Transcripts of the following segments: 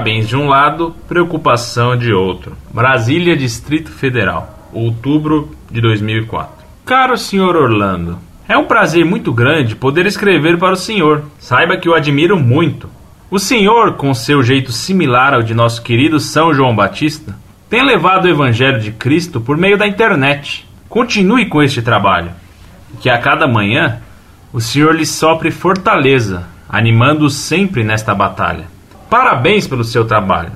Parabéns de um lado, preocupação de outro. Brasília, Distrito Federal, outubro de 2004. Caro senhor Orlando, é um prazer muito grande poder escrever para o senhor. Saiba que o admiro muito. O senhor, com seu jeito similar ao de nosso querido São João Batista, tem levado o Evangelho de Cristo por meio da internet. Continue com este trabalho, que a cada manhã o senhor lhe sopre fortaleza, animando-o sempre nesta batalha. Parabéns pelo seu trabalho.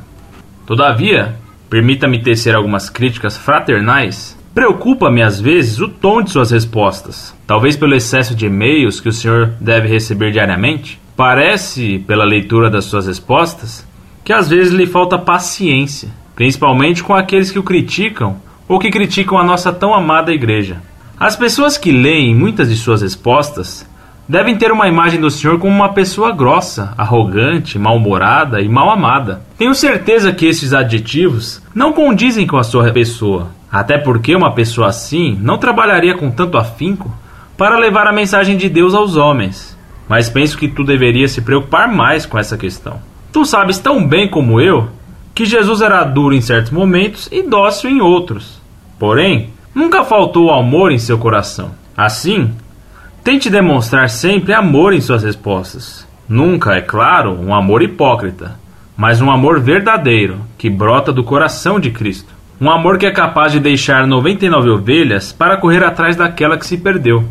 Todavia, permita-me tecer algumas críticas fraternais. Preocupa-me às vezes o tom de suas respostas, talvez pelo excesso de e-mails que o senhor deve receber diariamente. Parece, pela leitura das suas respostas, que às vezes lhe falta paciência, principalmente com aqueles que o criticam ou que criticam a nossa tão amada igreja. As pessoas que leem muitas de suas respostas devem ter uma imagem do senhor como uma pessoa grossa, arrogante, mal-humorada e mal amada. Tenho certeza que esses adjetivos não condizem com a sua pessoa, até porque uma pessoa assim não trabalharia com tanto afinco para levar a mensagem de Deus aos homens. Mas penso que tu deveria se preocupar mais com essa questão. Tu sabes tão bem como eu que Jesus era duro em certos momentos e dócil em outros. Porém, nunca faltou amor em seu coração. Assim, Tente demonstrar sempre amor em suas respostas. Nunca, é claro, um amor hipócrita, mas um amor verdadeiro, que brota do coração de Cristo. Um amor que é capaz de deixar 99 ovelhas para correr atrás daquela que se perdeu.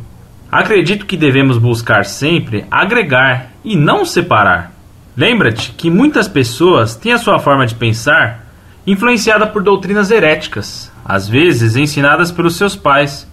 Acredito que devemos buscar sempre agregar e não separar. Lembra-te que muitas pessoas têm a sua forma de pensar influenciada por doutrinas heréticas, às vezes ensinadas pelos seus pais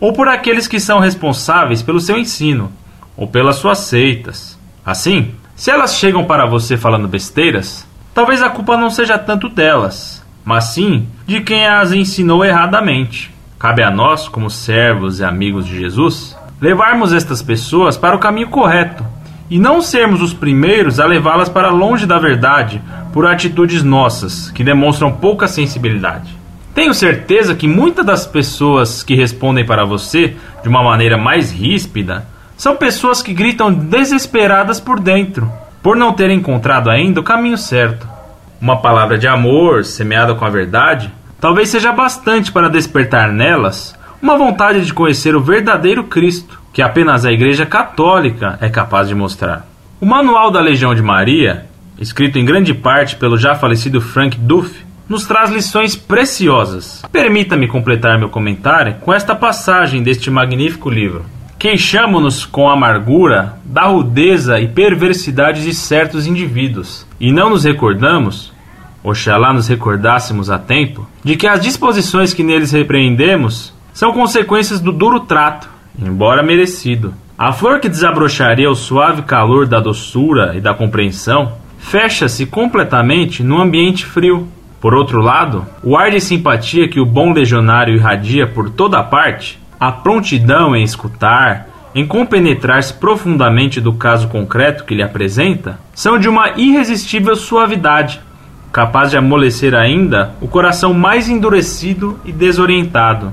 ou por aqueles que são responsáveis pelo seu ensino, ou pelas suas seitas. Assim, se elas chegam para você falando besteiras, talvez a culpa não seja tanto delas, mas sim de quem as ensinou erradamente. Cabe a nós, como servos e amigos de Jesus, levarmos estas pessoas para o caminho correto e não sermos os primeiros a levá-las para longe da verdade por atitudes nossas que demonstram pouca sensibilidade. Tenho certeza que muitas das pessoas que respondem para você de uma maneira mais ríspida são pessoas que gritam desesperadas por dentro, por não terem encontrado ainda o caminho certo. Uma palavra de amor, semeada com a verdade, talvez seja bastante para despertar nelas uma vontade de conhecer o verdadeiro Cristo, que apenas a Igreja Católica é capaz de mostrar. O Manual da Legião de Maria, escrito em grande parte pelo já falecido Frank Duff, nos traz lições preciosas. Permita-me completar meu comentário com esta passagem deste magnífico livro. Queixamo-nos com amargura da rudeza e perversidade de certos indivíduos, e não nos recordamos, oxalá nos recordássemos a tempo, de que as disposições que neles repreendemos são consequências do duro trato, embora merecido. A flor que desabrocharia o suave calor da doçura e da compreensão fecha-se completamente num ambiente frio, por outro lado, o ar de simpatia que o bom legionário irradia por toda parte, a prontidão em escutar, em compenetrar-se profundamente do caso concreto que lhe apresenta, são de uma irresistível suavidade, capaz de amolecer ainda o coração mais endurecido e desorientado,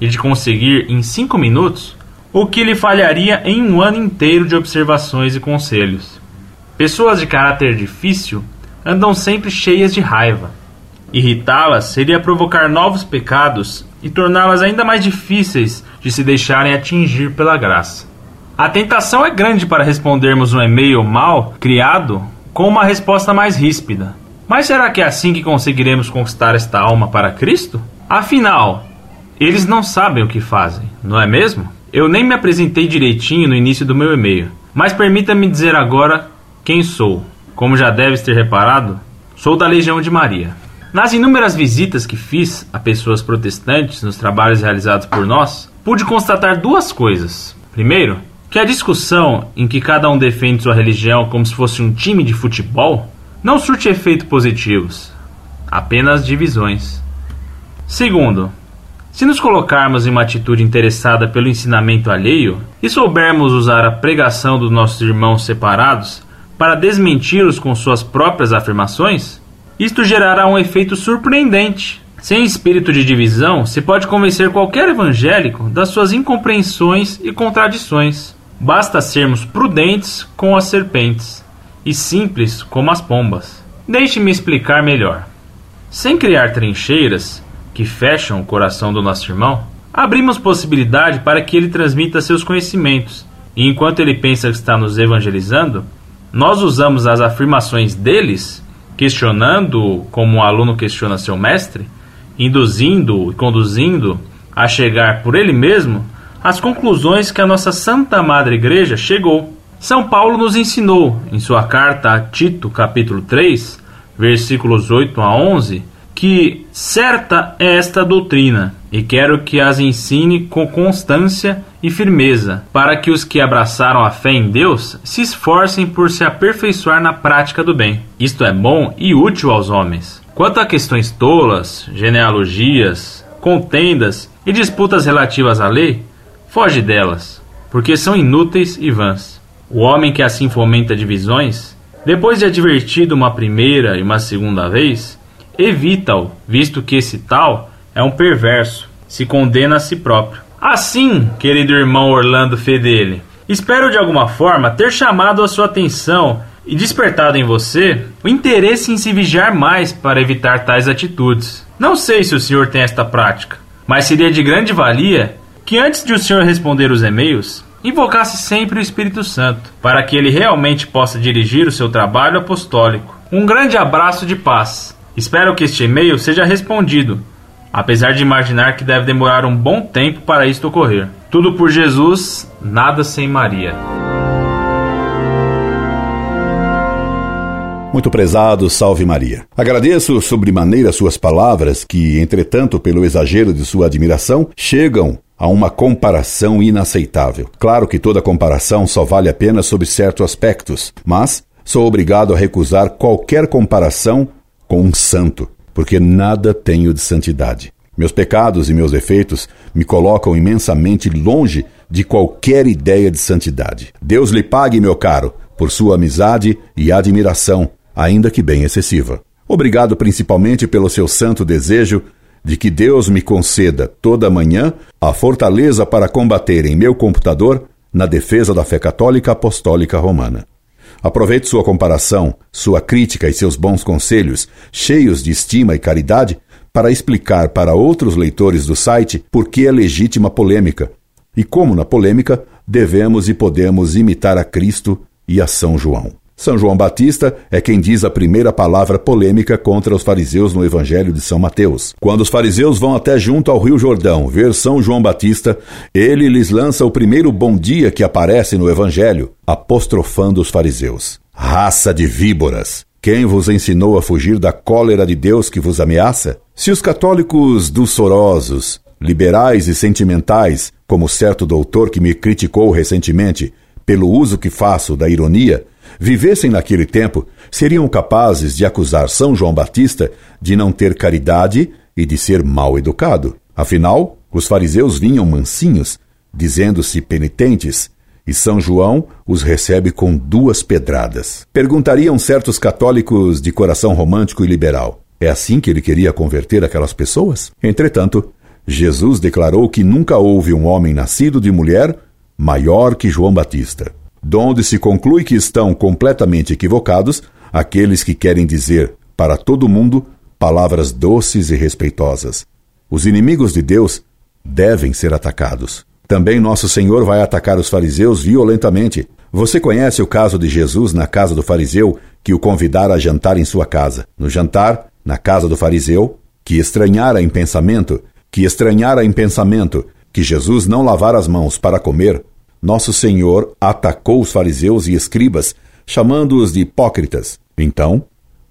e de conseguir em cinco minutos o que lhe falharia em um ano inteiro de observações e conselhos. Pessoas de caráter difícil andam sempre cheias de raiva, Irritá-las seria provocar novos pecados e torná-las ainda mais difíceis de se deixarem atingir pela graça. A tentação é grande para respondermos um e-mail mal criado com uma resposta mais ríspida. Mas será que é assim que conseguiremos conquistar esta alma para Cristo? Afinal, eles não sabem o que fazem, não é mesmo? Eu nem me apresentei direitinho no início do meu e-mail, mas permita-me dizer agora quem sou. Como já deves ter reparado, sou da Legião de Maria. Nas inúmeras visitas que fiz a pessoas protestantes nos trabalhos realizados por nós, pude constatar duas coisas. Primeiro, que a discussão em que cada um defende sua religião como se fosse um time de futebol não surte efeitos positivos, apenas divisões. Segundo, se nos colocarmos em uma atitude interessada pelo ensinamento alheio e soubermos usar a pregação dos nossos irmãos separados para desmenti-los com suas próprias afirmações, isto gerará um efeito surpreendente. Sem espírito de divisão, se pode convencer qualquer evangélico das suas incompreensões e contradições. Basta sermos prudentes com as serpentes e simples como as pombas. Deixe-me explicar melhor. Sem criar trincheiras que fecham o coração do nosso irmão, abrimos possibilidade para que ele transmita seus conhecimentos, e enquanto ele pensa que está nos evangelizando, nós usamos as afirmações deles, questionando como um aluno questiona seu mestre, induzindo e conduzindo a chegar por ele mesmo às conclusões que a nossa Santa Madre Igreja chegou. São Paulo nos ensinou, em sua carta a Tito, capítulo 3, versículos 8 a 11, que certa é esta doutrina, e quero que as ensine com constância e firmeza, para que os que abraçaram a fé em Deus se esforcem por se aperfeiçoar na prática do bem. Isto é bom e útil aos homens. Quanto a questões tolas, genealogias, contendas e disputas relativas à lei, foge delas, porque são inúteis e vãs. O homem que assim fomenta divisões, depois de advertido uma primeira e uma segunda vez, evita-o, visto que esse tal é um perverso, se condena a si próprio. Assim, querido irmão Orlando Fedele, espero de alguma forma ter chamado a sua atenção e despertado em você o interesse em se vigiar mais para evitar tais atitudes. Não sei se o senhor tem esta prática, mas seria de grande valia que antes de o senhor responder os e-mails, invocasse sempre o Espírito Santo, para que ele realmente possa dirigir o seu trabalho apostólico. Um grande abraço de paz. Espero que este e-mail seja respondido, apesar de imaginar que deve demorar um bom tempo para isto ocorrer. Tudo por Jesus, nada sem Maria. Muito prezado, salve Maria. Agradeço sobremaneira suas palavras, que, entretanto, pelo exagero de sua admiração, chegam a uma comparação inaceitável. Claro que toda comparação só vale a pena sob certos aspectos, mas sou obrigado a recusar qualquer comparação com um santo, porque nada tenho de santidade. Meus pecados e meus defeitos me colocam imensamente longe de qualquer ideia de santidade. Deus lhe pague, meu caro, por sua amizade e admiração, ainda que bem excessiva. Obrigado principalmente pelo seu santo desejo de que Deus me conceda toda manhã a fortaleza para combater em meu computador na defesa da fé católica apostólica romana. Aproveite sua comparação, sua crítica e seus bons conselhos, cheios de estima e caridade, para explicar para outros leitores do site por que é legítima polêmica e como, na polêmica, devemos e podemos imitar a Cristo e a São João. São João Batista é quem diz a primeira palavra polêmica contra os fariseus no Evangelho de São Mateus. Quando os fariseus vão até junto ao Rio Jordão ver São João Batista, ele lhes lança o primeiro bom dia que aparece no Evangelho, apostrofando os fariseus. Raça de víboras! Quem vos ensinou a fugir da cólera de Deus que vos ameaça? Se os católicos dulçorosos, liberais e sentimentais, como certo doutor que me criticou recentemente pelo uso que faço da ironia, vivessem naquele tempo, seriam capazes de acusar São João Batista de não ter caridade e de ser mal educado. Afinal, os fariseus vinham mansinhos, dizendo-se penitentes, e São João os recebe com duas pedradas. Perguntariam certos católicos de coração romântico e liberal: é assim que ele queria converter aquelas pessoas? Entretanto, Jesus declarou que nunca houve um homem nascido de mulher maior que João Batista donde se conclui que estão completamente equivocados aqueles que querem dizer para todo mundo palavras doces e respeitosas. Os inimigos de Deus devem ser atacados. Também nosso Senhor vai atacar os fariseus violentamente. Você conhece o caso de Jesus na casa do fariseu que o convidara a jantar em sua casa. No jantar, na casa do fariseu, que estranhara em pensamento, que estranhara em pensamento que Jesus não lavara as mãos para comer, nosso Senhor atacou os fariseus e escribas, chamando-os de hipócritas. Então,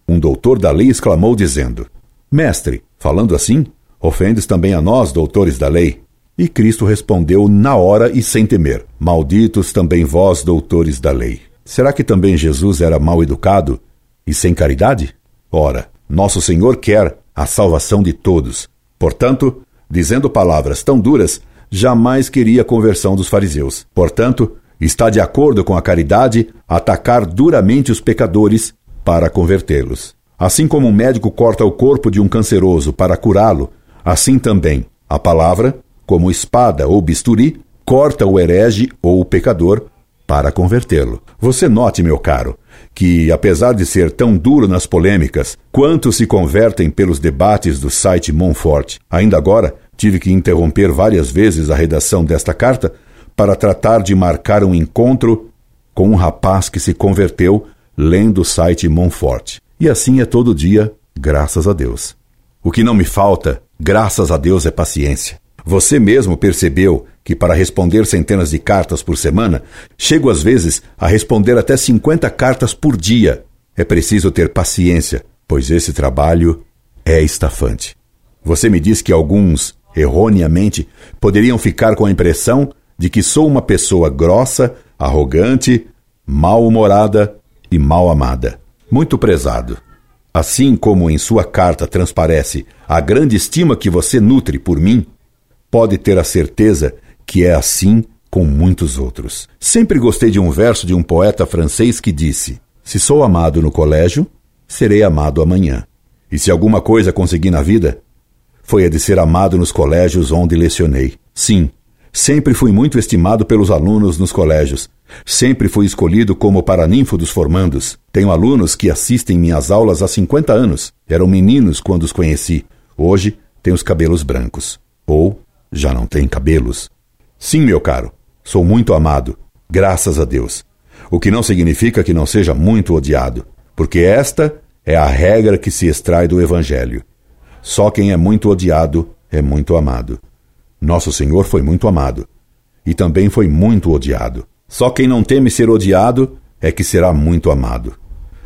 um doutor da lei exclamou, dizendo: Mestre, falando assim, ofendes também a nós, doutores da lei. E Cristo respondeu na hora e sem temer: Malditos também vós, doutores da lei. Será que também Jesus era mal educado e sem caridade? Ora, nosso Senhor quer a salvação de todos. Portanto, dizendo palavras tão duras, jamais queria a conversão dos fariseus. Portanto, está de acordo com a caridade atacar duramente os pecadores para convertê-los. Assim como um médico corta o corpo de um canceroso para curá-lo, assim também a palavra, como espada ou bisturi, corta o herege ou o pecador para convertê-lo. Você note, meu caro, que, apesar de ser tão duro nas polêmicas, quantos se convertem pelos debates do site Monfort. Ainda agora, tive que interromper várias vezes a redação desta carta para tratar de marcar um encontro com um rapaz que se converteu lendo o site Monfort. E assim é todo dia, graças a Deus. O que não me falta, graças a Deus, é paciência. Você mesmo percebeu que, para responder centenas de cartas por semana, chego às vezes a responder até 50 cartas por dia. É preciso ter paciência, pois esse trabalho é estafante. Você me diz que alguns, erroneamente, poderiam ficar com a impressão de que sou uma pessoa grossa, arrogante, mal-humorada e mal amada. Muito prezado. Assim como em sua carta transparece a grande estima que você nutre por mim, pode ter a certeza que é assim com muitos outros. Sempre gostei de um verso de um poeta francês que disse: Se sou amado no colégio, serei amado amanhã. E se alguma coisa consegui na vida, foi a de ser amado nos colégios onde lecionei. Sim, sempre fui muito estimado pelos alunos nos colégios, Sempre fui escolhido como paraninfo dos formandos. Tenho alunos que assistem minhas aulas há 50 anos. Eram meninos quando os conheci. Hoje têm os cabelos brancos. Ou já não têm cabelos. Sim, meu caro, sou muito amado, graças a Deus. O que não significa que não seja muito odiado, porque esta é a regra que se extrai do Evangelho. Só quem é muito odiado é muito amado. Nosso Senhor foi muito amado e também foi muito odiado. Só quem não teme ser odiado é que será muito amado.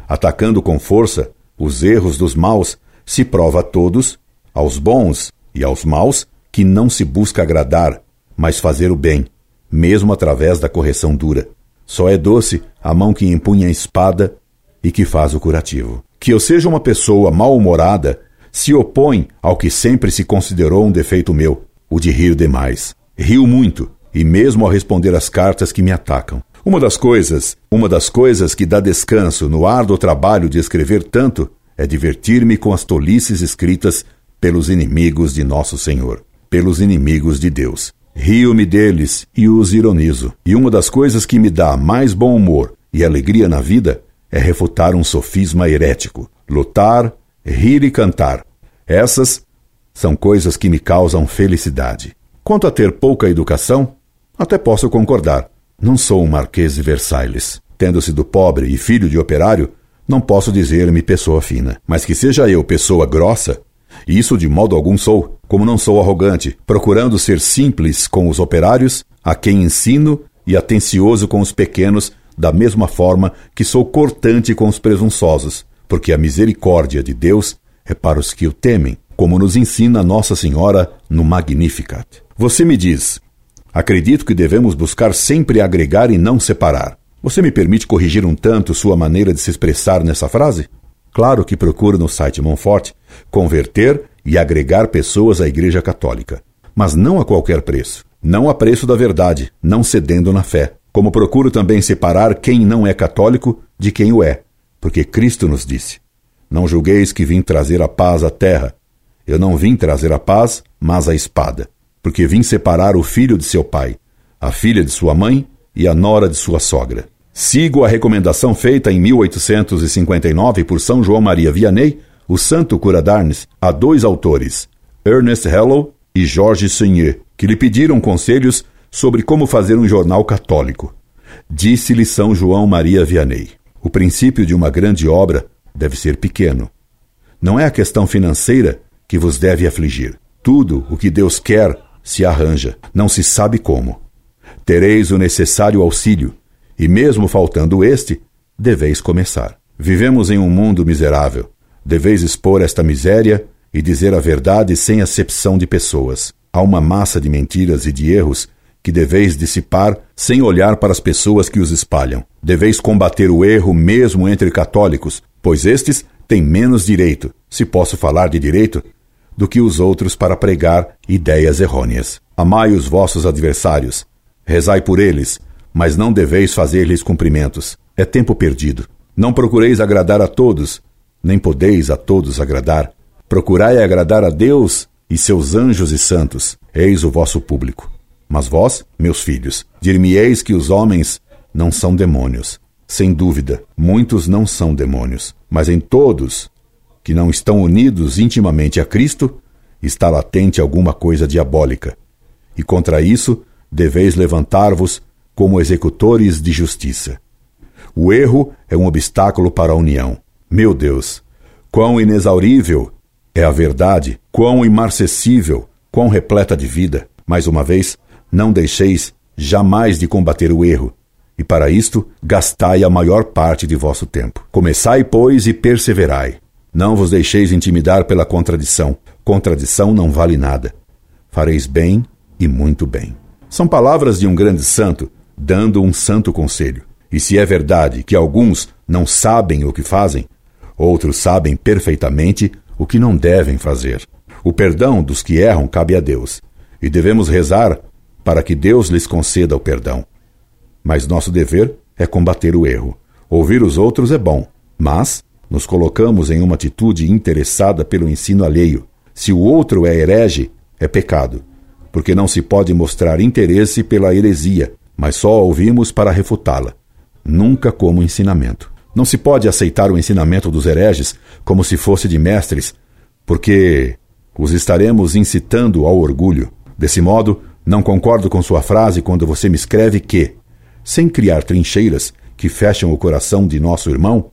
Atacando com força os erros dos maus, se prova a todos, aos bons e aos maus, que não se busca agradar, mas fazer o bem, mesmo através da correção dura. Só é doce a mão que empunha a espada e que faz o curativo. Que eu seja uma pessoa mal-humorada se opõe ao que sempre se considerou um defeito meu, o de rir demais. Rio muito, e mesmo ao responder às cartas que me atacam. Uma das coisas, uma das coisas que dá descanso no árduo trabalho de escrever tanto é divertir-me com as tolices escritas pelos inimigos de nosso Senhor, pelos inimigos de Deus. Rio-me deles e os ironizo. E uma das coisas que me dá mais bom humor e alegria na vida é refutar um sofisma herético, lutar, rir e cantar. Essas são coisas que me causam felicidade. Quanto a ter pouca educação, até posso concordar. Não sou um marquês de Versailles. Tendo sido pobre e filho de operário, não posso dizer-me pessoa fina. Mas que seja eu pessoa grossa, isso de modo algum sou, como não sou arrogante, procurando ser simples com os operários, a quem ensino, e atencioso com os pequenos, da mesma forma que sou cortante com os presunçosos, porque a misericórdia de Deus é para os que o temem, como nos ensina Nossa Senhora no Magnificat. Você me diz, Acredito que devemos buscar sempre agregar e não separar. Você me permite corrigir um tanto sua maneira de se expressar nessa frase? Claro que procuro no site Monfort converter e agregar pessoas à Igreja Católica, mas não a qualquer preço, não a preço da verdade, não cedendo na fé. Como procuro também separar quem não é católico de quem o é, porque Cristo nos disse: Não julgueis que vim trazer a paz à terra. Eu não vim trazer a paz, mas a espada porque vim separar o filho de seu pai, a filha de sua mãe e a nora de sua sogra. Sigo a recomendação feita em 1859 por São João Maria Vianney, o santo cura d'Arnes, a dois autores, Ernest Hello e Georges Seigneur, que lhe pediram conselhos sobre como fazer um jornal católico. Disse-lhe São João Maria Vianney: O princípio de uma grande obra deve ser pequeno. Não é a questão financeira que vos deve afligir. Tudo o que Deus quer se arranja, não se sabe como. Tereis o necessário auxílio, e mesmo faltando este, deveis começar. Vivemos em um mundo miserável. Deveis expor esta miséria e dizer a verdade sem acepção de pessoas. Há uma massa de mentiras e de erros que deveis dissipar sem olhar para as pessoas que os espalham. Deveis combater o erro mesmo entre católicos, pois estes têm menos direito, se posso falar de direito, do que os outros para pregar ideias errôneas. Amai os vossos adversários, rezai por eles, mas não deveis fazer-lhes cumprimentos. É tempo perdido. Não procureis agradar a todos, nem podeis a todos agradar. Procurai agradar a Deus e seus anjos e santos. Eis o vosso público. Mas vós, meus filhos, dir-me-eis que os homens não são demônios. Sem dúvida, muitos não são demônios, mas em todos que não estão unidos intimamente a Cristo, está latente alguma coisa diabólica. E contra isso, deveis levantar-vos como executores de justiça. O erro é um obstáculo para a união. Meu Deus, quão inexaurível é a verdade, quão imarcessível, quão repleta de vida. Mais uma vez, não deixeis jamais de combater o erro, e para isto gastai a maior parte de vosso tempo. Começai, pois, e perseverai. Não vos deixeis intimidar pela contradição. Contradição não vale nada. Fareis bem e muito bem. São palavras de um grande santo, dando um santo conselho. E se é verdade que alguns não sabem o que fazem, outros sabem perfeitamente o que não devem fazer. O perdão dos que erram cabe a Deus, e devemos rezar para que Deus lhes conceda o perdão. Mas nosso dever é combater o erro. Ouvir os outros é bom, mas nos colocamos em uma atitude interessada pelo ensino alheio. Se o outro é herege, é pecado, porque não se pode mostrar interesse pela heresia, mas só ouvimos para refutá-la, nunca como ensinamento. Não se pode aceitar o ensinamento dos hereges como se fosse de mestres, porque os estaremos incitando ao orgulho. Desse modo, não concordo com sua frase quando você me escreve que, sem criar trincheiras que fecham o coração de nosso irmão,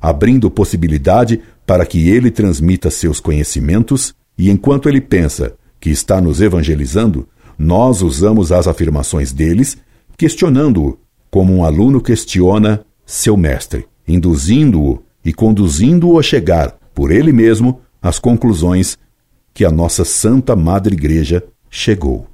abrindo possibilidade para que ele transmita seus conhecimentos, e enquanto ele pensa que está nos evangelizando, nós usamos as afirmações deles, questionando-o, como um aluno questiona seu mestre, induzindo-o e conduzindo-o a chegar, por ele mesmo, às conclusões que a nossa Santa Madre Igreja chegou.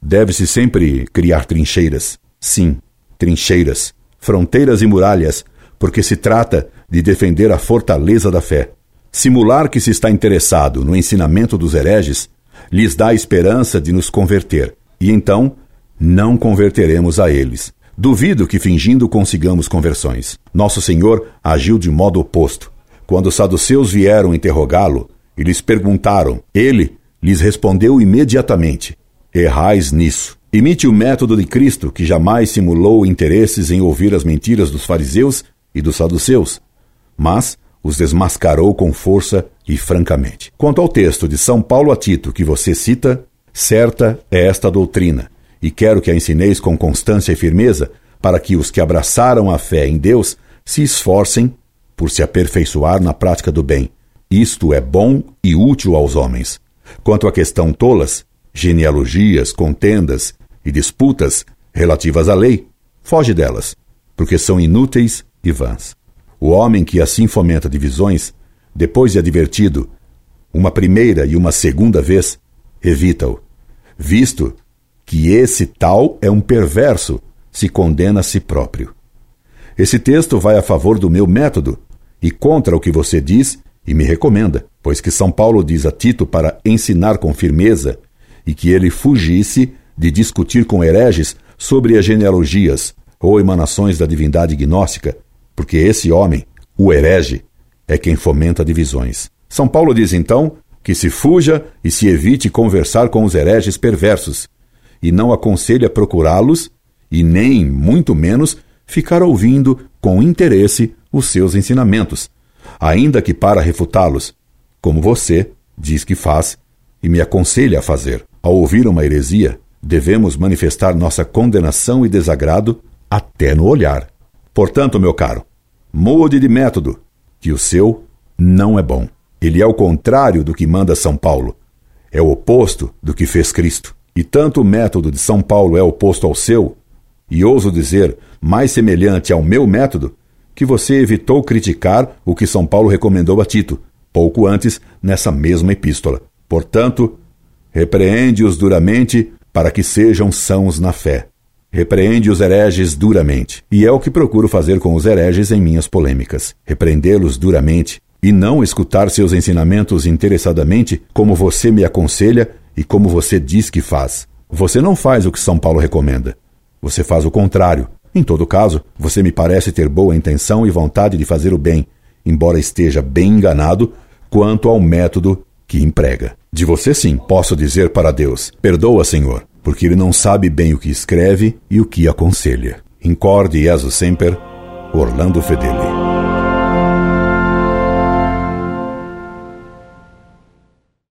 Deve-se sempre criar trincheiras. Sim, trincheiras, fronteiras e muralhas, porque se trata de defender a fortaleza da fé. Simular que se está interessado no ensinamento dos hereges lhes dá a esperança de nos converter, e então não converteremos a eles. Duvido que fingindo consigamos conversões. Nosso Senhor agiu de modo oposto. Quando os saduceus vieram interrogá-lo e lhes perguntaram, ele lhes respondeu imediatamente: Errais nisso. Imite o método de Cristo, que jamais simulou interesses em ouvir as mentiras dos fariseus e dos saduceus, mas os desmascarou com força e francamente. Quanto ao texto de São Paulo a Tito que você cita, certa é esta doutrina, e quero que a ensineis com constância e firmeza, para que os que abraçaram a fé em Deus se esforcem por se aperfeiçoar na prática do bem. Isto é bom e útil aos homens. Quanto à questão tolas, genealogias, contendas e disputas relativas à lei, foge delas, porque são inúteis e vãs. O homem que assim fomenta divisões, depois de advertido uma primeira e uma segunda vez, evita-o, visto que esse tal é um perverso, se condena a si próprio. Esse texto vai a favor do meu método e contra o que você diz e me recomenda, pois que São Paulo diz a Tito para ensinar com firmeza e que ele fugisse de discutir com hereges sobre as genealogias ou emanações da divindade gnóstica, porque esse homem, o herege, é quem fomenta divisões. São Paulo diz então que se fuja e se evite conversar com os hereges perversos, e não aconselha procurá-los e nem, muito menos, ficar ouvindo com interesse os seus ensinamentos, ainda que para refutá-los, como você diz que faz e me aconselha a fazer. Ao ouvir uma heresia, devemos manifestar nossa condenação e desagrado até no olhar. Portanto, meu caro, mude de método, que o seu não é bom. Ele é o contrário do que manda São Paulo. É o oposto do que fez Cristo. E tanto o método de São Paulo é oposto ao seu, e ouso dizer, mais semelhante ao meu método, que você evitou criticar o que São Paulo recomendou a Tito, pouco antes, nessa mesma epístola. Portanto, Repreende-os duramente para que sejam sãos na fé. Repreende os hereges duramente. E é o que procuro fazer com os hereges em minhas polêmicas. Repreendê-los duramente e não escutar seus ensinamentos interessadamente, como você me aconselha e como você diz que faz. Você não faz o que São Paulo recomenda. Você faz o contrário. Em todo caso, você me parece ter boa intenção e vontade de fazer o bem, embora esteja bem enganado quanto ao método que emprega. De você sim, posso dizer para Deus: Perdoa, Senhor, porque ele não sabe bem o que escreve e o que aconselha. Incorde Jesus Semper, Orlando Fedeli.